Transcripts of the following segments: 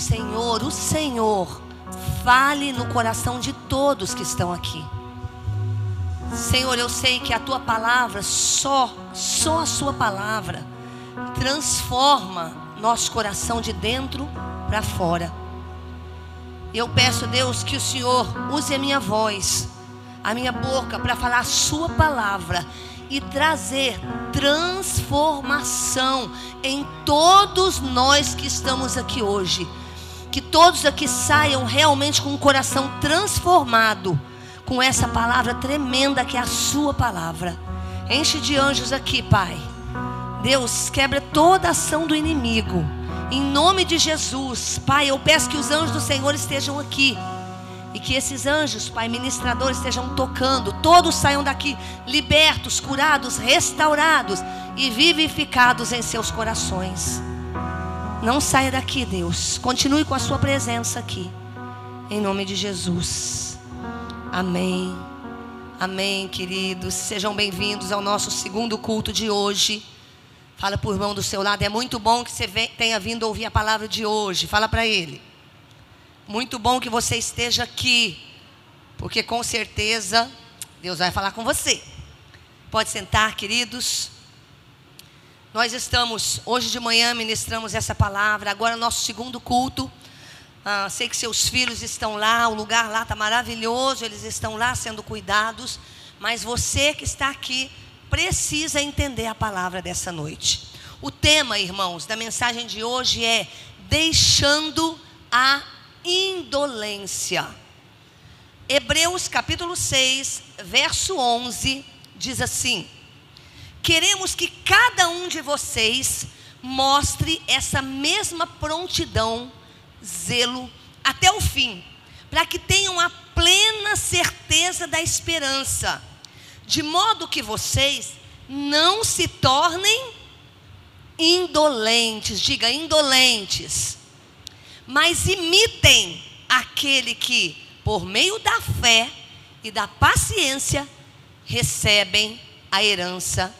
Senhor, o Senhor, fale no coração de todos que estão aqui. Senhor, eu sei que a tua palavra, só, só a sua palavra, transforma nosso coração de dentro para fora. Eu peço, Deus, que o Senhor use a minha voz, a minha boca, para falar a Sua palavra e trazer transformação em todos nós que estamos aqui hoje. Que todos aqui saiam realmente com o coração transformado com essa palavra tremenda que é a Sua palavra. Enche de anjos aqui, Pai. Deus, quebra toda ação do inimigo em nome de Jesus, Pai, eu peço que os anjos do Senhor estejam aqui. E que esses anjos, Pai, ministradores, estejam tocando. Todos saiam daqui libertos, curados, restaurados e vivificados em seus corações. Não saia daqui, Deus. Continue com a sua presença aqui. Em nome de Jesus. Amém. Amém, queridos. Sejam bem-vindos ao nosso segundo culto de hoje. Fala para o irmão do seu lado. É muito bom que você tenha vindo ouvir a palavra de hoje. Fala para ele. Muito bom que você esteja aqui. Porque com certeza Deus vai falar com você. Pode sentar, queridos. Nós estamos, hoje de manhã ministramos essa palavra. Agora, nosso segundo culto. Ah, sei que seus filhos estão lá, o lugar lá está maravilhoso, eles estão lá sendo cuidados. Mas você que está aqui, precisa entender a palavra dessa noite. O tema, irmãos, da mensagem de hoje é deixando a indolência. Hebreus capítulo 6, verso 11 diz assim: Queremos que cada um de vocês mostre essa mesma prontidão, zelo até o fim, para que tenham a plena certeza da esperança de modo que vocês não se tornem indolentes, diga indolentes, mas imitem aquele que, por meio da fé e da paciência, recebem a herança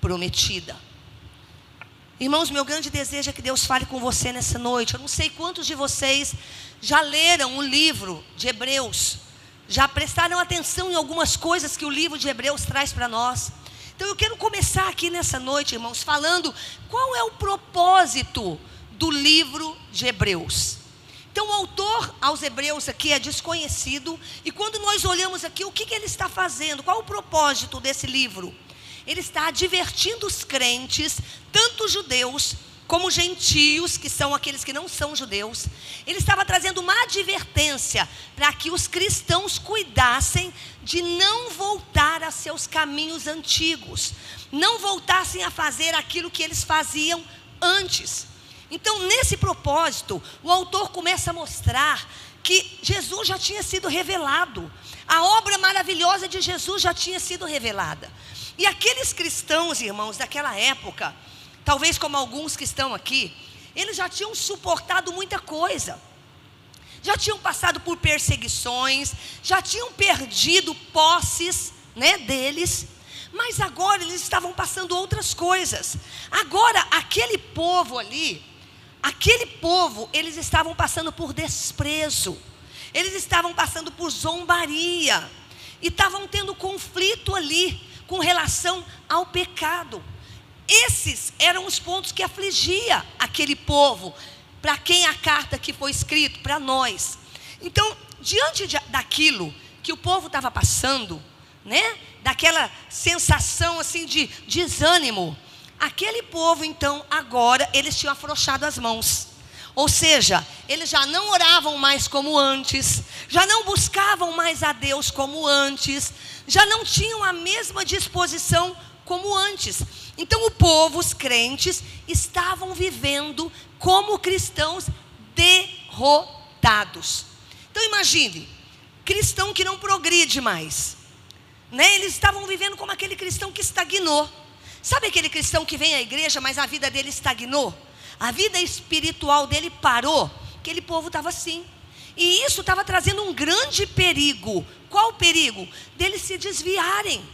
prometida. Irmãos, meu grande desejo é que Deus fale com você nessa noite. Eu não sei quantos de vocês já leram o livro de Hebreus já prestaram atenção em algumas coisas que o livro de Hebreus traz para nós. Então eu quero começar aqui nessa noite, irmãos, falando qual é o propósito do livro de Hebreus. Então o autor aos Hebreus aqui é desconhecido, e quando nós olhamos aqui, o que, que ele está fazendo? Qual o propósito desse livro? Ele está advertindo os crentes, tanto judeus como gentios, que são aqueles que não são judeus, ele estava trazendo uma advertência para que os cristãos cuidassem de não voltar a seus caminhos antigos, não voltassem a fazer aquilo que eles faziam antes. Então, nesse propósito, o autor começa a mostrar que Jesus já tinha sido revelado, a obra maravilhosa de Jesus já tinha sido revelada. E aqueles cristãos, irmãos, daquela época, talvez como alguns que estão aqui, eles já tinham suportado muita coisa. Já tinham passado por perseguições, já tinham perdido posses, né, deles, mas agora eles estavam passando outras coisas. Agora aquele povo ali, aquele povo, eles estavam passando por desprezo. Eles estavam passando por zombaria e estavam tendo conflito ali com relação ao pecado. Esses eram os pontos que afligia aquele povo, para quem a carta que foi escrita, para nós. Então, diante de, daquilo que o povo estava passando, né? Daquela sensação assim de desânimo, aquele povo então agora eles tinham afrouxado as mãos. Ou seja, eles já não oravam mais como antes, já não buscavam mais a Deus como antes, já não tinham a mesma disposição como antes. Então, o povo, os crentes, estavam vivendo como cristãos derrotados. Então, imagine, cristão que não progride mais. Né? Eles estavam vivendo como aquele cristão que estagnou. Sabe aquele cristão que vem à igreja, mas a vida dele estagnou? A vida espiritual dele parou? Aquele povo estava assim. E isso estava trazendo um grande perigo. Qual o perigo? Deles se desviarem.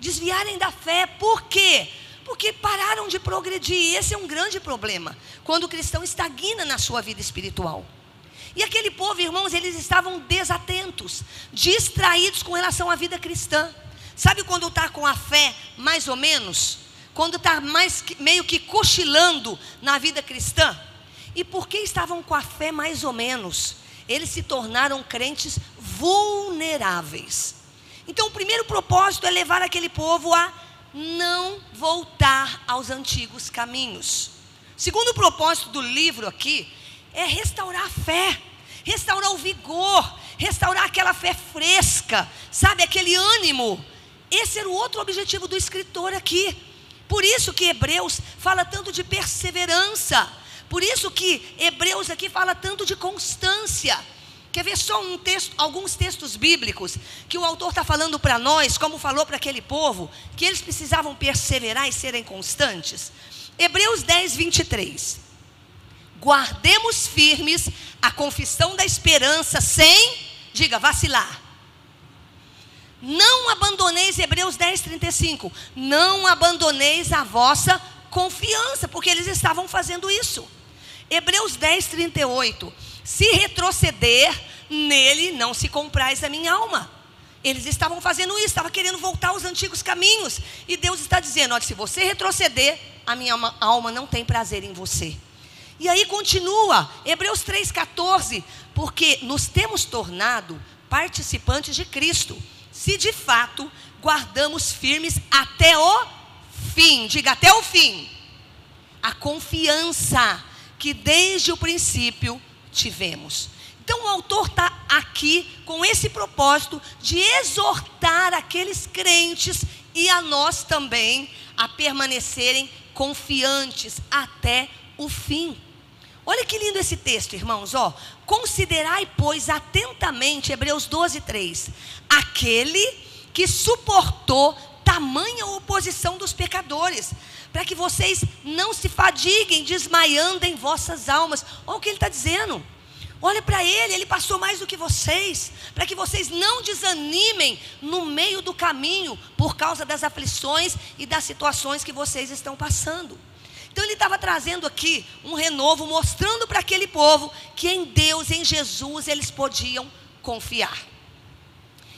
Desviarem da fé. Por quê? Porque pararam de progredir. Esse é um grande problema. Quando o cristão estagna na sua vida espiritual. E aquele povo, irmãos, eles estavam desatentos, distraídos com relação à vida cristã. Sabe quando está com a fé mais ou menos? Quando está mais meio que cochilando na vida cristã? E por que estavam com a fé mais ou menos? Eles se tornaram crentes vulneráveis. Então, o primeiro propósito é levar aquele povo a não voltar aos antigos caminhos. Segundo propósito do livro aqui é restaurar a fé, restaurar o vigor, restaurar aquela fé fresca, sabe, aquele ânimo. Esse era o outro objetivo do escritor aqui. Por isso que Hebreus fala tanto de perseverança. Por isso que Hebreus aqui fala tanto de constância. Quer ver só um texto, alguns textos bíblicos que o autor está falando para nós, como falou para aquele povo, que eles precisavam perseverar e serem constantes? Hebreus 10, 23. Guardemos firmes a confissão da esperança sem, diga, vacilar. Não abandoneis, Hebreus 10, 35. Não abandoneis a vossa confiança, porque eles estavam fazendo isso. Hebreus 10, 38. Se retroceder, nele não se comprais a minha alma. Eles estavam fazendo isso, estavam querendo voltar aos antigos caminhos. E Deus está dizendo: olha, se você retroceder, a minha alma não tem prazer em você. E aí continua, Hebreus 3,14, porque nos temos tornado participantes de Cristo, se de fato guardamos firmes até o fim, diga até o fim, a confiança que desde o princípio tivemos. Então o autor está aqui com esse propósito de exortar aqueles crentes e a nós também a permanecerem confiantes até o fim. Olha que lindo esse texto, irmãos, ó. Considerai, pois, atentamente, Hebreus 12, 3, aquele que suportou tamanha oposição dos pecadores, para que vocês não se fadiguem desmaiando em vossas almas. Olha o que ele está dizendo. Olha para ele, ele passou mais do que vocês, para que vocês não desanimem no meio do caminho por causa das aflições e das situações que vocês estão passando. Então ele estava trazendo aqui um renovo, mostrando para aquele povo que em Deus, em Jesus, eles podiam confiar.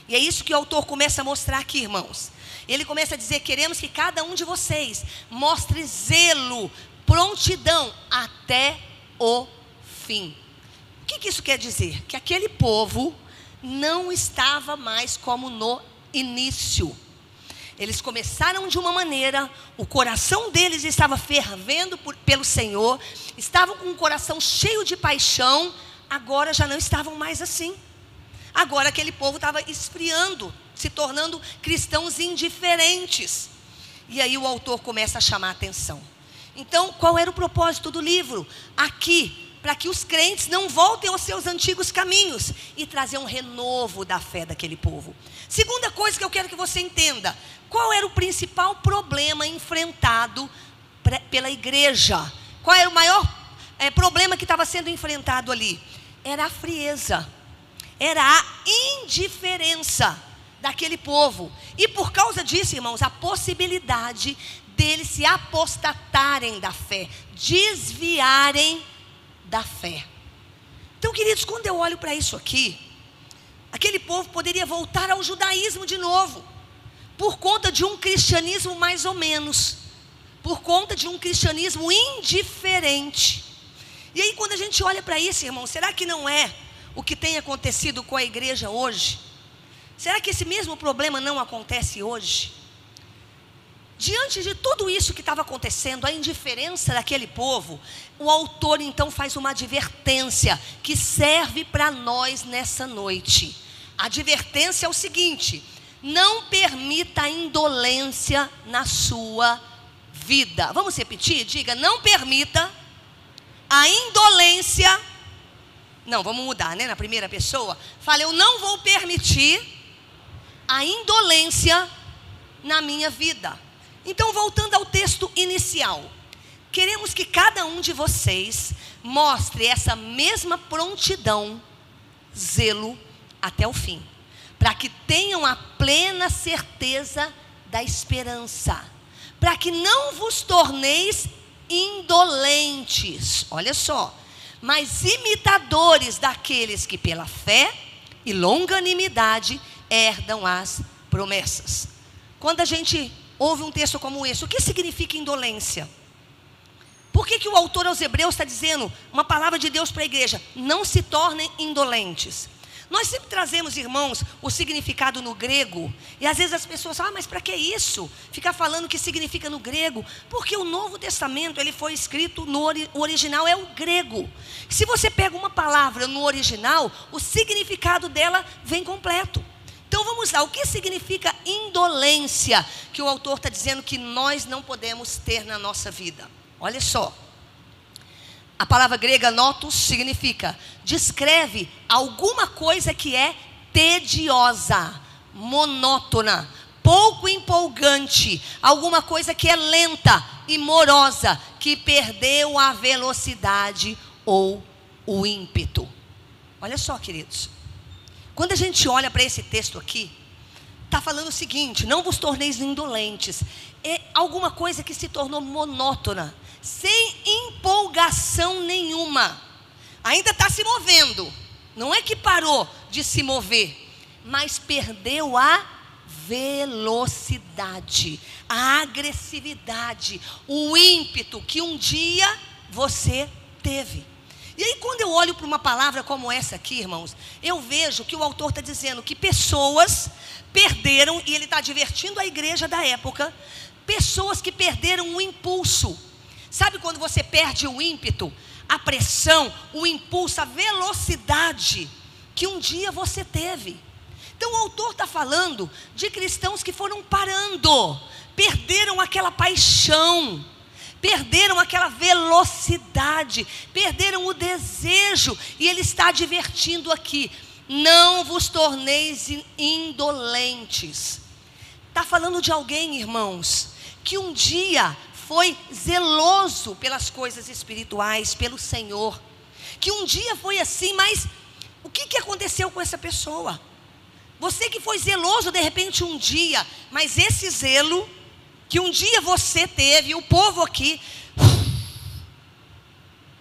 E é isso que o autor começa a mostrar aqui, irmãos. Ele começa a dizer: queremos que cada um de vocês mostre zelo, prontidão até o fim. O que, que isso quer dizer? Que aquele povo não estava mais como no início. Eles começaram de uma maneira, o coração deles estava fervendo por, pelo Senhor, estavam com o coração cheio de paixão, agora já não estavam mais assim. Agora aquele povo estava esfriando, se tornando cristãos indiferentes. E aí o autor começa a chamar a atenção. Então, qual era o propósito do livro? Aqui, para que os crentes não voltem aos seus antigos caminhos e trazer um renovo da fé daquele povo. Segunda coisa que eu quero que você entenda: qual era o principal problema enfrentado pela igreja? Qual era o maior é, problema que estava sendo enfrentado ali? Era a frieza, era a indiferença daquele povo. E por causa disso, irmãos, a possibilidade deles se apostatarem da fé, desviarem da fé. Então, queridos, quando eu olho para isso aqui, aquele povo poderia voltar ao judaísmo de novo, por conta de um cristianismo mais ou menos, por conta de um cristianismo indiferente. E aí, quando a gente olha para isso, irmão, será que não é o que tem acontecido com a igreja hoje? Será que esse mesmo problema não acontece hoje? Diante de tudo isso que estava acontecendo, a indiferença daquele povo, o autor então faz uma advertência que serve para nós nessa noite. A advertência é o seguinte: não permita a indolência na sua vida. Vamos repetir? Diga: não permita a indolência. Não, vamos mudar, né? Na primeira pessoa. Fala, eu não vou permitir a indolência na minha vida. Então, voltando ao texto inicial, queremos que cada um de vocês mostre essa mesma prontidão, zelo até o fim, para que tenham a plena certeza da esperança, para que não vos torneis indolentes. Olha só, mas imitadores daqueles que pela fé e longanimidade herdam as promessas. Quando a gente ouve um texto como esse, o que significa indolência? Por que, que o autor aos Hebreus está dizendo uma palavra de Deus para a igreja? Não se tornem indolentes. Nós sempre trazemos, irmãos, o significado no grego, e às vezes as pessoas falam, ah, mas para que isso? Ficar falando o que significa no grego? Porque o Novo Testamento, ele foi escrito no ori original é o grego. Se você pega uma palavra no original, o significado dela vem completo. Então vamos lá, o que significa indolência que o autor está dizendo que nós não podemos ter na nossa vida? Olha só. A palavra grega notus significa descreve alguma coisa que é tediosa, monótona, pouco empolgante, alguma coisa que é lenta e morosa, que perdeu a velocidade ou o ímpeto. Olha só, queridos. Quando a gente olha para esse texto aqui, está falando o seguinte: não vos torneis indolentes. É alguma coisa que se tornou monótona sem empolgação nenhuma. Ainda está se movendo. Não é que parou de se mover, mas perdeu a velocidade, a agressividade, o ímpeto que um dia você teve. E aí, quando eu olho para uma palavra como essa aqui, irmãos, eu vejo que o autor está dizendo que pessoas perderam, e ele está divertindo a igreja da época, pessoas que perderam o impulso, Sabe quando você perde o ímpeto, a pressão, o impulso, a velocidade que um dia você teve? Então o autor está falando de cristãos que foram parando, perderam aquela paixão, perderam aquela velocidade, perderam o desejo, e ele está advertindo aqui: não vos torneis indolentes. Está falando de alguém, irmãos, que um dia foi zeloso pelas coisas espirituais, pelo Senhor. Que um dia foi assim, mas o que, que aconteceu com essa pessoa? Você que foi zeloso de repente um dia, mas esse zelo que um dia você teve, o povo aqui,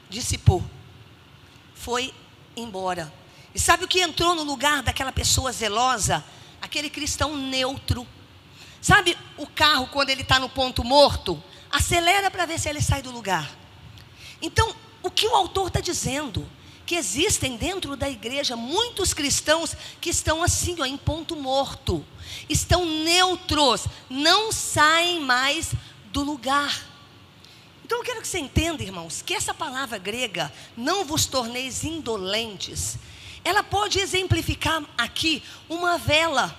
dissipou, foi embora. E sabe o que entrou no lugar daquela pessoa zelosa? Aquele cristão neutro. Sabe o carro quando ele está no ponto morto? Acelera para ver se ele sai do lugar. Então, o que o autor está dizendo? Que existem dentro da igreja muitos cristãos que estão assim, ó, em ponto morto, estão neutros, não saem mais do lugar. Então eu quero que você entenda, irmãos, que essa palavra grega, não vos torneis indolentes, ela pode exemplificar aqui uma vela.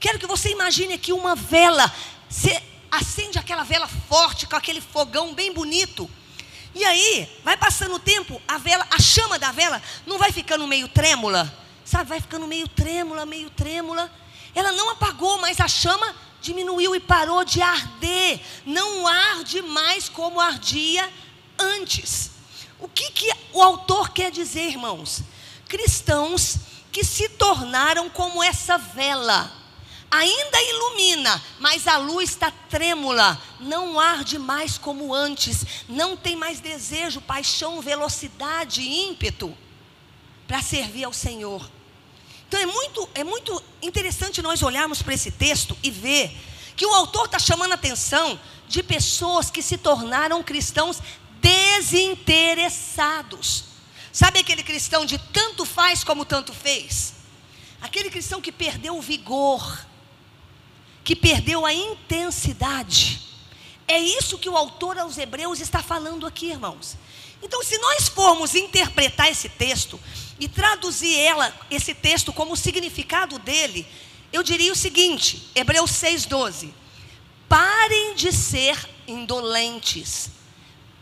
Quero que você imagine aqui uma vela. Se acende aquela vela forte, com aquele fogão bem bonito. E aí, vai passando o tempo, a vela, a chama da vela não vai ficando meio trêmula, sabe? Vai ficando meio trêmula, meio trêmula. Ela não apagou, mas a chama diminuiu e parou de arder. Não arde mais como ardia antes. O que, que o autor quer dizer, irmãos? Cristãos que se tornaram como essa vela ainda ilumina, mas a luz está trêmula, não arde mais como antes, não tem mais desejo, paixão, velocidade, ímpeto para servir ao Senhor. Então é muito, é muito interessante nós olharmos para esse texto e ver que o autor está chamando a atenção de pessoas que se tornaram cristãos desinteressados. Sabe aquele cristão de tanto faz como tanto fez? Aquele cristão que perdeu o vigor, que perdeu a intensidade. É isso que o autor aos Hebreus está falando aqui, irmãos. Então, se nós formos interpretar esse texto e traduzir ela, esse texto como o significado dele, eu diria o seguinte: Hebreus 6,12. Parem de ser indolentes,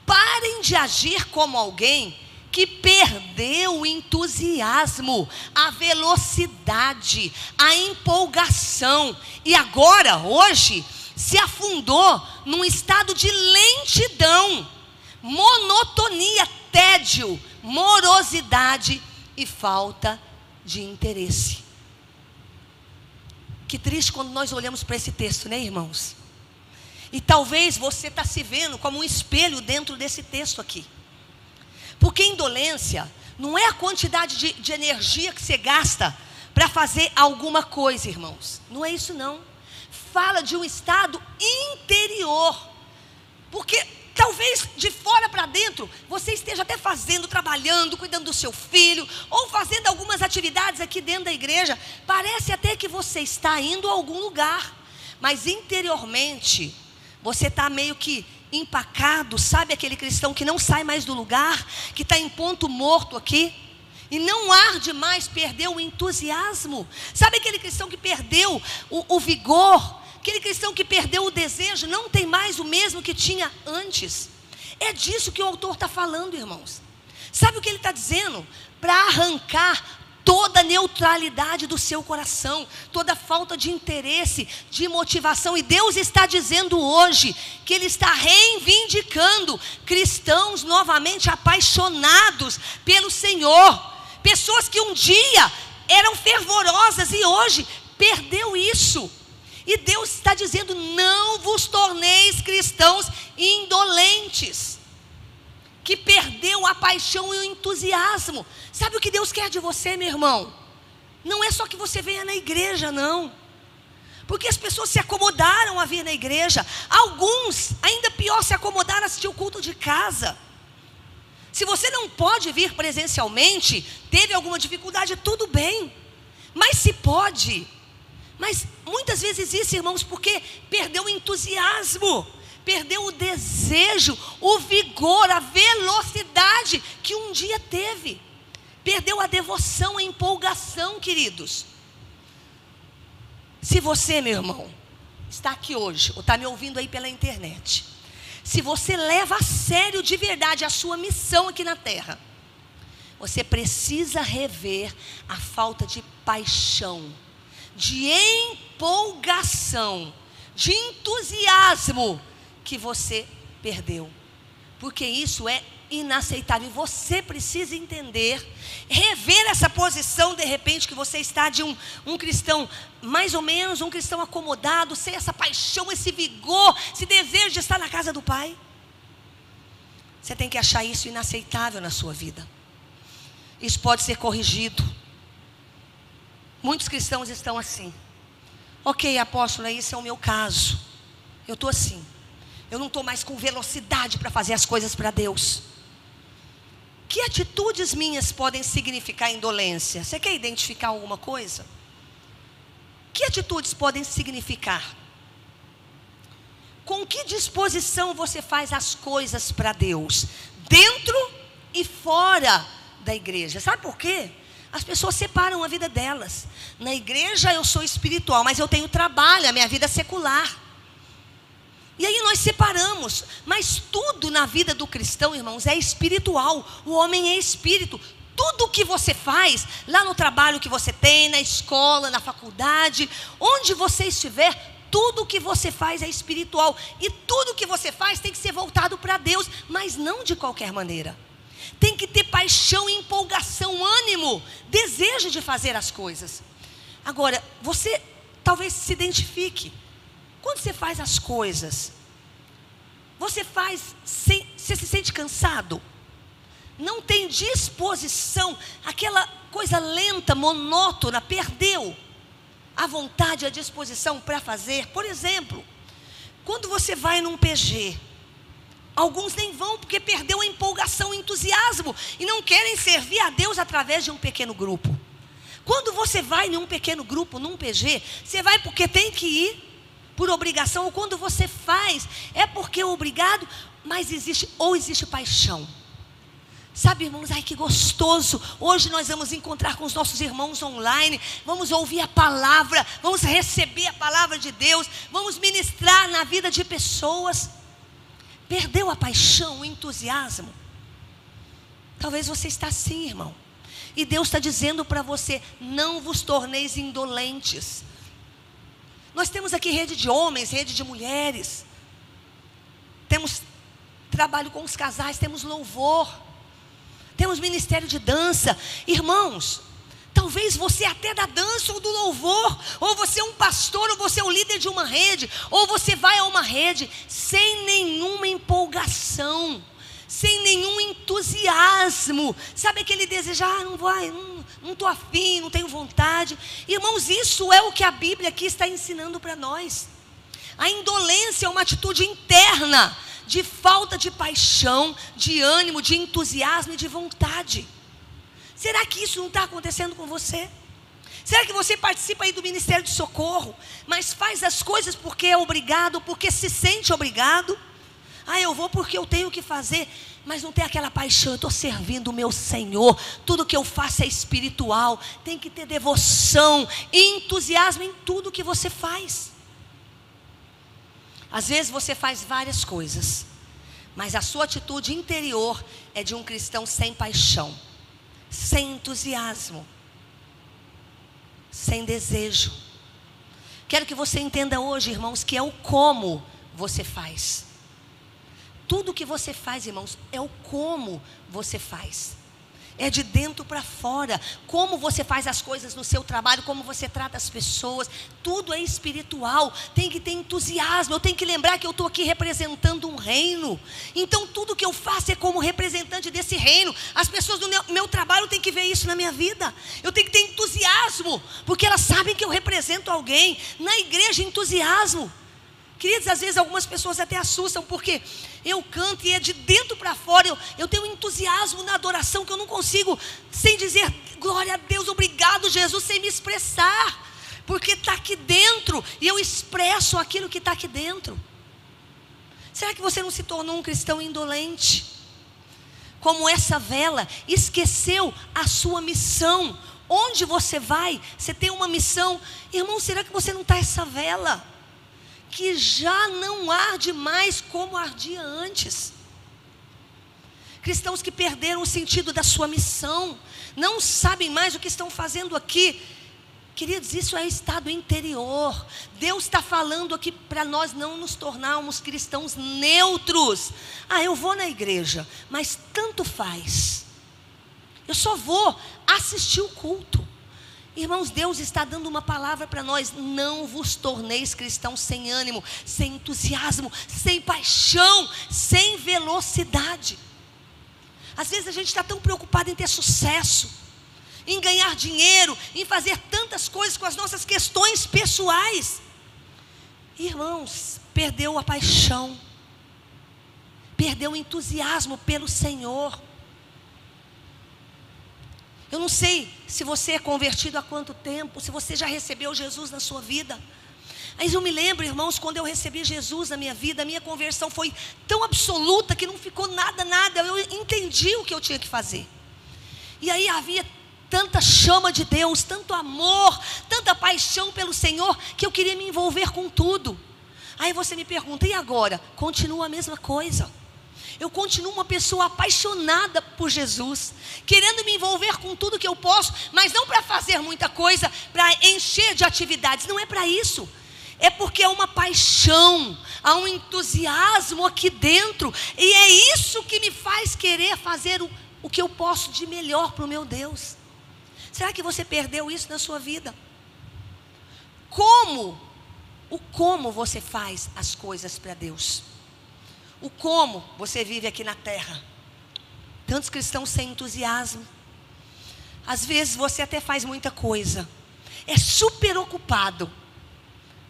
parem de agir como alguém que perdeu o entusiasmo, a velocidade, a empolgação e agora, hoje, se afundou num estado de lentidão, monotonia, tédio, morosidade e falta de interesse. Que triste quando nós olhamos para esse texto, né, irmãos? E talvez você está se vendo como um espelho dentro desse texto aqui. Porque indolência não é a quantidade de, de energia que você gasta para fazer alguma coisa, irmãos. Não é isso, não. Fala de um estado interior. Porque talvez de fora para dentro você esteja até fazendo, trabalhando, cuidando do seu filho, ou fazendo algumas atividades aqui dentro da igreja. Parece até que você está indo a algum lugar, mas interiormente você está meio que empacado, sabe aquele cristão que não sai mais do lugar, que está em ponto morto aqui? E não arde mais, perdeu o entusiasmo. Sabe aquele cristão que perdeu o, o vigor? Aquele cristão que perdeu o desejo, não tem mais o mesmo que tinha antes. É disso que o autor está falando, irmãos. Sabe o que ele está dizendo? Para arrancar toda neutralidade do seu coração, toda falta de interesse, de motivação. E Deus está dizendo hoje que Ele está reivindicando cristãos novamente apaixonados pelo Senhor, pessoas que um dia eram fervorosas e hoje perdeu isso. E Deus está dizendo: não vos torneis cristãos indolentes que perdeu a paixão e o entusiasmo. Sabe o que Deus quer de você, meu irmão? Não é só que você venha na igreja, não. Porque as pessoas se acomodaram a vir na igreja. Alguns, ainda pior, se acomodaram a assistir o culto de casa. Se você não pode vir presencialmente, teve alguma dificuldade, tudo bem. Mas se pode. Mas muitas vezes isso, irmãos, porque perdeu o entusiasmo perdeu o desejo, o vigor, a velocidade que um dia teve. Perdeu a devoção, a empolgação, queridos. Se você, meu irmão, está aqui hoje, ou está me ouvindo aí pela internet, se você leva a sério de verdade a sua missão aqui na terra, você precisa rever a falta de paixão, de empolgação, de entusiasmo que você perdeu. Porque isso é inaceitável. Você precisa entender, rever essa posição, de repente, que você está de um, um cristão mais ou menos, um cristão acomodado, sem essa paixão, esse vigor, esse desejo de estar na casa do Pai. Você tem que achar isso inaceitável na sua vida. Isso pode ser corrigido. Muitos cristãos estão assim. Ok, apóstolo, esse é o meu caso. Eu estou assim. Eu não estou mais com velocidade para fazer as coisas para Deus. Que atitudes minhas podem significar indolência? Você quer identificar alguma coisa? Que atitudes podem significar? Com que disposição você faz as coisas para Deus? Dentro e fora da igreja. Sabe por quê? As pessoas separam a vida delas. Na igreja eu sou espiritual, mas eu tenho trabalho, a minha vida é secular. E aí nós separamos, mas tudo na vida do cristão, irmãos, é espiritual. O homem é espírito. Tudo que você faz, lá no trabalho que você tem, na escola, na faculdade, onde você estiver, tudo que você faz é espiritual. E tudo que você faz tem que ser voltado para Deus, mas não de qualquer maneira. Tem que ter paixão, empolgação, ânimo, desejo de fazer as coisas. Agora, você talvez se identifique. Quando você faz as coisas, você faz sem, você se sente cansado? Não tem disposição, aquela coisa lenta, monótona, perdeu a vontade, a disposição para fazer. Por exemplo, quando você vai num PG, alguns nem vão porque perdeu a empolgação, o entusiasmo e não querem servir a Deus através de um pequeno grupo. Quando você vai em um pequeno grupo, num PG, você vai porque tem que ir por obrigação, ou quando você faz, é porque é obrigado, mas existe, ou existe paixão. Sabe, irmãos, ai que gostoso. Hoje nós vamos encontrar com os nossos irmãos online, vamos ouvir a palavra, vamos receber a palavra de Deus, vamos ministrar na vida de pessoas. Perdeu a paixão, o entusiasmo? Talvez você está assim, irmão. E Deus está dizendo para você: não vos torneis indolentes. Nós temos aqui rede de homens, rede de mulheres. Temos trabalho com os casais, temos louvor. Temos ministério de dança. Irmãos, talvez você até da dança ou do louvor, ou você é um pastor, ou você é o líder de uma rede, ou você vai a uma rede sem nenhuma empolgação, sem nenhum entusiasmo. Sabe aquele desejar, ah, não vai, não estou afim, não tenho vontade. Irmãos, isso é o que a Bíblia aqui está ensinando para nós. A indolência é uma atitude interna de falta de paixão, de ânimo, de entusiasmo e de vontade. Será que isso não está acontecendo com você? Será que você participa aí do Ministério de Socorro, mas faz as coisas porque é obrigado, porque se sente obrigado? Ah, eu vou porque eu tenho que fazer, mas não tem aquela paixão, eu estou servindo o meu Senhor, tudo que eu faço é espiritual, tem que ter devoção e entusiasmo em tudo que você faz. Às vezes você faz várias coisas, mas a sua atitude interior é de um cristão sem paixão, sem entusiasmo, sem desejo. Quero que você entenda hoje, irmãos, que é o como você faz. Tudo que você faz, irmãos, é o como você faz é de dentro para fora. Como você faz as coisas no seu trabalho, como você trata as pessoas, tudo é espiritual. Tem que ter entusiasmo. Eu tenho que lembrar que eu estou aqui representando um reino. Então tudo que eu faço é como representante desse reino. As pessoas do meu, meu trabalho têm que ver isso na minha vida. Eu tenho que ter entusiasmo, porque elas sabem que eu represento alguém. Na igreja, entusiasmo. Queridos, às vezes algumas pessoas até assustam, porque eu canto e é de dentro para fora. Eu, eu tenho um entusiasmo na adoração que eu não consigo, sem dizer glória a Deus, obrigado, Jesus, sem me expressar. Porque está aqui dentro e eu expresso aquilo que está aqui dentro. Será que você não se tornou um cristão indolente? Como essa vela, esqueceu a sua missão. Onde você vai, você tem uma missão. Irmão, será que você não está essa vela? Que já não arde mais como ardia antes. Cristãos que perderam o sentido da sua missão, não sabem mais o que estão fazendo aqui. Queridos, isso é estado interior. Deus está falando aqui para nós não nos tornarmos cristãos neutros. Ah, eu vou na igreja, mas tanto faz. Eu só vou assistir o culto. Irmãos, Deus está dando uma palavra para nós: não vos torneis cristãos sem ânimo, sem entusiasmo, sem paixão, sem velocidade. Às vezes a gente está tão preocupado em ter sucesso, em ganhar dinheiro, em fazer tantas coisas com as nossas questões pessoais. Irmãos, perdeu a paixão, perdeu o entusiasmo pelo Senhor. Eu não sei se você é convertido há quanto tempo, se você já recebeu Jesus na sua vida. Mas eu me lembro, irmãos, quando eu recebi Jesus na minha vida, a minha conversão foi tão absoluta que não ficou nada, nada. Eu entendi o que eu tinha que fazer. E aí havia tanta chama de Deus, tanto amor, tanta paixão pelo Senhor, que eu queria me envolver com tudo. Aí você me pergunta, e agora? Continua a mesma coisa. Eu continuo uma pessoa apaixonada por Jesus, querendo me envolver com tudo que eu posso, mas não para fazer muita coisa, para encher de atividades, não é para isso. É porque há uma paixão, há um entusiasmo aqui dentro, e é isso que me faz querer fazer o, o que eu posso de melhor para o meu Deus. Será que você perdeu isso na sua vida? Como? O como você faz as coisas para Deus? O como você vive aqui na terra. Tantos cristãos sem entusiasmo. Às vezes você até faz muita coisa, é super ocupado,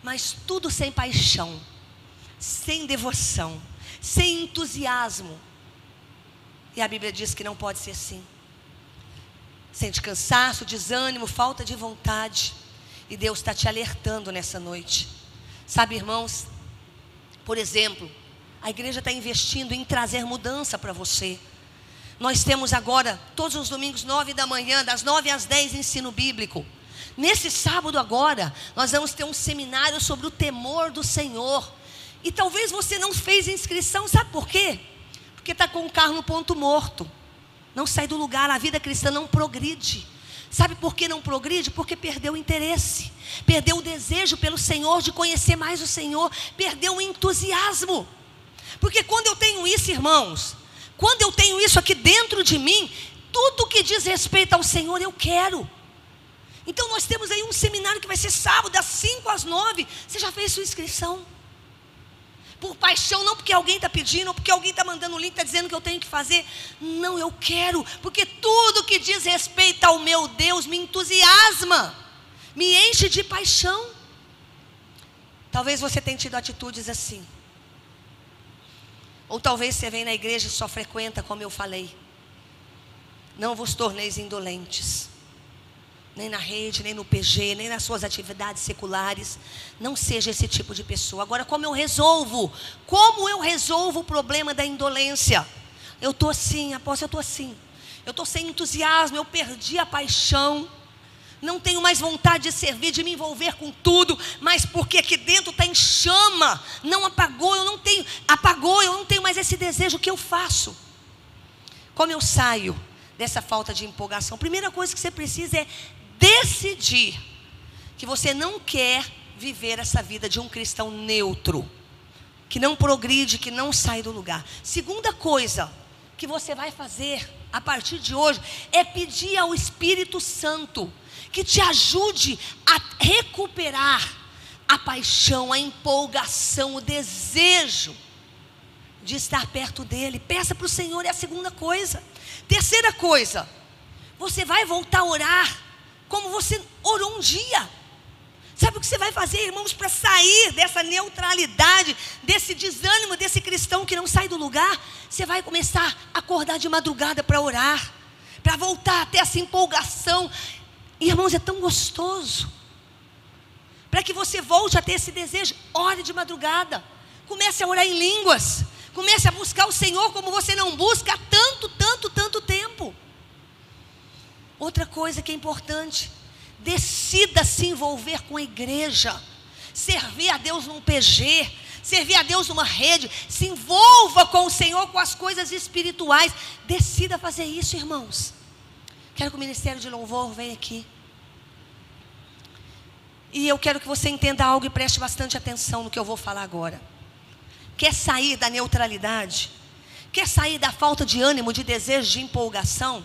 mas tudo sem paixão, sem devoção, sem entusiasmo. E a Bíblia diz que não pode ser assim. Sente cansaço, desânimo, falta de vontade. E Deus está te alertando nessa noite. Sabe, irmãos, por exemplo, a igreja está investindo em trazer mudança para você. Nós temos agora, todos os domingos, nove da manhã, das nove às dez, ensino bíblico. Nesse sábado agora, nós vamos ter um seminário sobre o temor do Senhor. E talvez você não fez inscrição, sabe por quê? Porque está com o carro no ponto morto. Não sai do lugar, a vida cristã não progride. Sabe por que não progride? Porque perdeu o interesse, perdeu o desejo pelo Senhor, de conhecer mais o Senhor, perdeu o entusiasmo. Porque quando eu tenho isso, irmãos, quando eu tenho isso aqui dentro de mim, tudo que diz respeito ao Senhor eu quero. Então nós temos aí um seminário que vai ser sábado, das 5 às 9. Você já fez sua inscrição? Por paixão, não porque alguém está pedindo, ou porque alguém está mandando o link, está dizendo que eu tenho que fazer. Não, eu quero, porque tudo que diz respeito ao meu Deus me entusiasma, me enche de paixão. Talvez você tenha tido atitudes assim. Ou talvez você vem na igreja e só frequenta, como eu falei. Não vos torneis indolentes nem na rede, nem no PG, nem nas suas atividades seculares. Não seja esse tipo de pessoa. Agora, como eu resolvo? Como eu resolvo o problema da indolência? Eu estou assim, apóstolo, eu estou assim. Eu estou sem entusiasmo, eu perdi a paixão. Não tenho mais vontade de servir, de me envolver com tudo, mas porque aqui dentro está em chama, não apagou, eu não tenho, apagou, eu não tenho mais esse desejo, o que eu faço? Como eu saio dessa falta de empolgação? Primeira coisa que você precisa é decidir que você não quer viver essa vida de um cristão neutro, que não progride, que não sai do lugar. Segunda coisa que você vai fazer a partir de hoje é pedir ao Espírito Santo que te ajude a recuperar a paixão, a empolgação, o desejo de estar perto dele. Peça para o Senhor, é a segunda coisa. Terceira coisa, você vai voltar a orar como você orou um dia. Sabe o que você vai fazer, irmãos, para sair dessa neutralidade, desse desânimo desse cristão que não sai do lugar? Você vai começar a acordar de madrugada para orar, para voltar a ter essa empolgação. Irmãos, é tão gostoso. Para que você volte a ter esse desejo, ore de madrugada. Comece a orar em línguas. Comece a buscar o Senhor como você não busca há tanto, tanto, tanto tempo. Outra coisa que é importante, decida se envolver com a igreja, servir a Deus num PG, servir a Deus numa rede, se envolva com o Senhor, com as coisas espirituais. Decida fazer isso, irmãos. Quero que o Ministério de Louvor venha aqui. E eu quero que você entenda algo e preste bastante atenção no que eu vou falar agora. Quer sair da neutralidade? Quer sair da falta de ânimo, de desejo, de empolgação?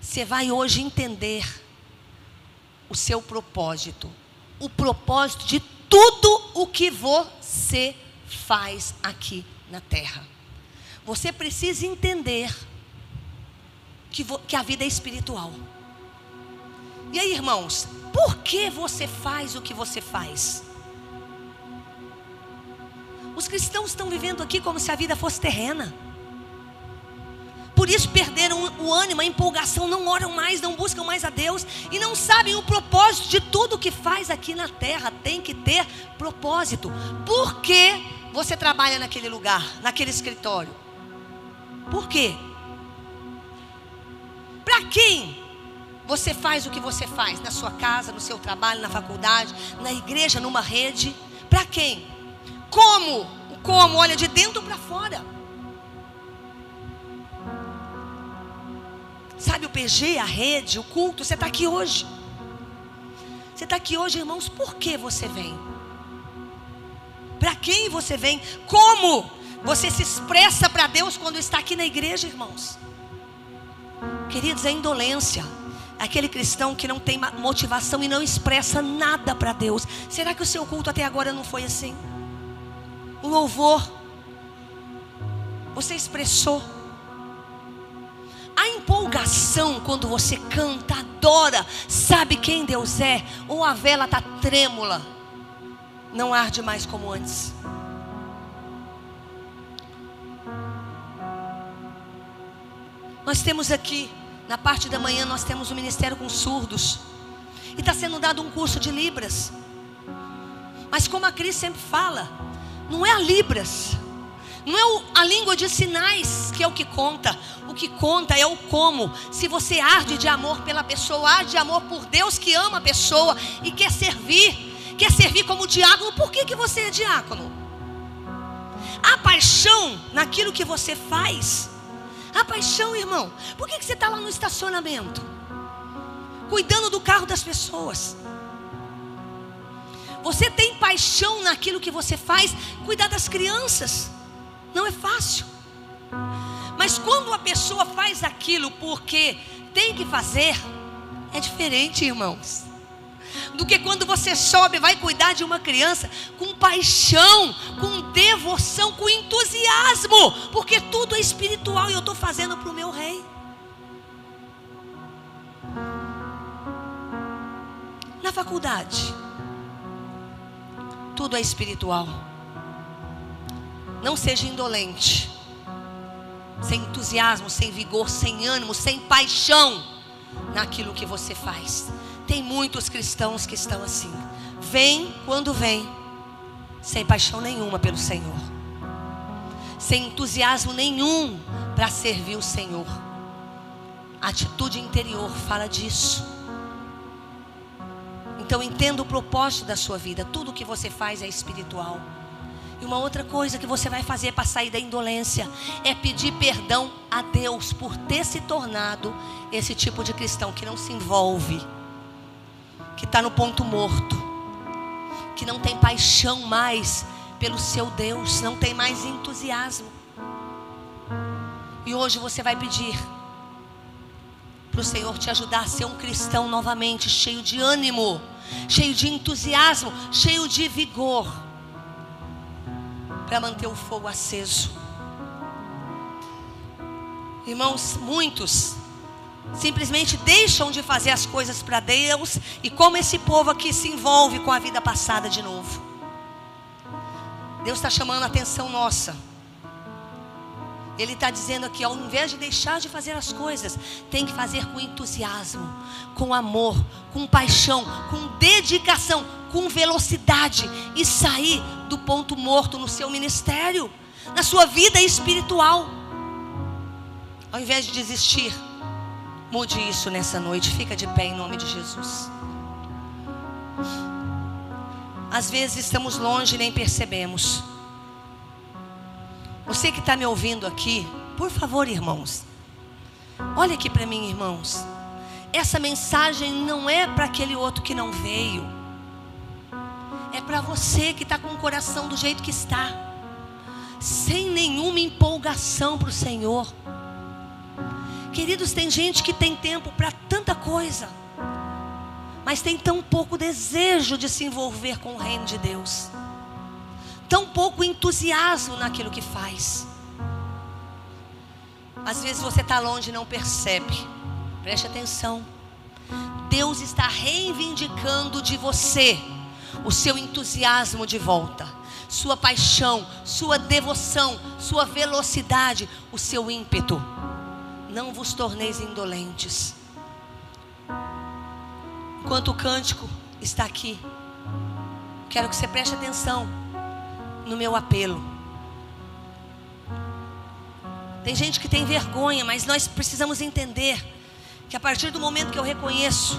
Você vai hoje entender o seu propósito, o propósito de tudo o que você faz aqui na terra. Você precisa entender que, que a vida é espiritual. E aí, irmãos, por que você faz o que você faz? Os cristãos estão vivendo aqui como se a vida fosse terrena. Por isso perderam o ânimo, a empolgação, não oram mais, não buscam mais a Deus e não sabem o propósito de tudo que faz aqui na terra. Tem que ter propósito. Por que você trabalha naquele lugar, naquele escritório? Por quê? Para quem você faz o que você faz? Na sua casa, no seu trabalho, na faculdade, na igreja, numa rede? Para quem? Como? Como? Olha, de dentro para fora. Sabe o PG, a rede, o culto? Você está aqui hoje. Você está aqui hoje, irmãos, por que você vem? Para quem você vem? Como você se expressa para Deus quando está aqui na igreja, irmãos? Queridos, é indolência. Aquele cristão que não tem motivação e não expressa nada para Deus. Será que o seu culto até agora não foi assim? O louvor, você expressou a empolgação quando você canta, adora, sabe quem Deus é, ou a vela está trêmula, não arde mais como antes. Nós temos aqui, na parte da manhã, nós temos o um ministério com surdos. E está sendo dado um curso de Libras. Mas como a Cris sempre fala, não é a Libras, não é a língua de sinais que é o que conta. O que conta é o como. Se você arde de amor pela pessoa, arde de amor por Deus que ama a pessoa e quer servir, quer servir como diácono, por que, que você é diácono? A paixão naquilo que você faz. A paixão, irmão. Por que, que você está lá no estacionamento? Cuidando do carro das pessoas. Você tem paixão naquilo que você faz, cuidar das crianças. Não é fácil. Mas quando a pessoa faz aquilo porque tem que fazer, É diferente, irmãos. Do que quando você sobe, vai cuidar de uma criança com paixão, com devoção, com entusiasmo, porque tudo é espiritual e eu estou fazendo para o meu rei. Na faculdade, tudo é espiritual. Não seja indolente, sem entusiasmo, sem vigor, sem ânimo, sem paixão naquilo que você faz. Tem muitos cristãos que estão assim. Vem quando vem, sem paixão nenhuma pelo Senhor, sem entusiasmo nenhum para servir o Senhor. Atitude interior fala disso. Então entenda o propósito da sua vida. Tudo que você faz é espiritual. E uma outra coisa que você vai fazer para sair da indolência é pedir perdão a Deus por ter se tornado esse tipo de cristão que não se envolve, que está no ponto morto, que não tem paixão mais pelo seu Deus, não tem mais entusiasmo. E hoje você vai pedir para o Senhor te ajudar a ser um cristão novamente, cheio de ânimo, cheio de entusiasmo, cheio de vigor para manter o fogo aceso. Irmãos, muitos simplesmente deixam de fazer as coisas para Deus e como esse povo aqui se envolve com a vida passada de novo. Deus está chamando a atenção nossa. Ele está dizendo aqui, ao invés de deixar de fazer as coisas, tem que fazer com entusiasmo, com amor, com paixão, com dedicação, com velocidade e sair do ponto morto no seu ministério, na sua vida espiritual. Ao invés de desistir, mude isso nessa noite. Fica de pé em nome de Jesus. Às vezes estamos longe e nem percebemos. Você que está me ouvindo aqui, por favor, irmãos, olha aqui para mim, irmãos. Essa mensagem não é para aquele outro que não veio, é para você que está com o coração do jeito que está, sem nenhuma empolgação para o Senhor. Queridos, tem gente que tem tempo para tanta coisa, mas tem tão pouco desejo de se envolver com o reino de Deus tão pouco entusiasmo naquilo que faz. Às vezes você está longe e não percebe. Preste atenção. Deus está reivindicando de você o seu entusiasmo de volta, sua paixão, sua devoção, sua velocidade, o seu ímpeto. Não vos torneis indolentes. Enquanto o cântico está aqui, quero que você preste atenção no meu apelo. Tem gente que tem vergonha, mas nós precisamos entender que a partir do momento que eu reconheço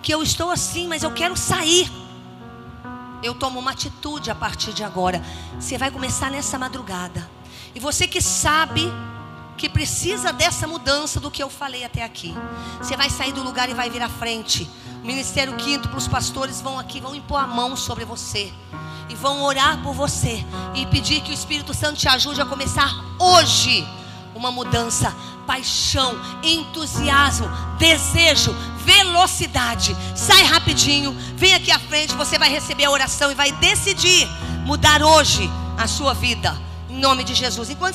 que eu estou assim, mas eu quero sair, eu tomo uma atitude a partir de agora. Você vai começar nessa madrugada. E você que sabe que precisa dessa mudança do que eu falei até aqui. Você vai sair do lugar e vai vir à frente. O Ministério Quinto para os pastores vão aqui, vão impor a mão sobre você e vão orar por você e pedir que o Espírito Santo te ajude a começar hoje uma mudança, paixão, entusiasmo, desejo, velocidade. Sai rapidinho, vem aqui à frente, você vai receber a oração e vai decidir mudar hoje a sua vida. Em nome de Jesus. Enquanto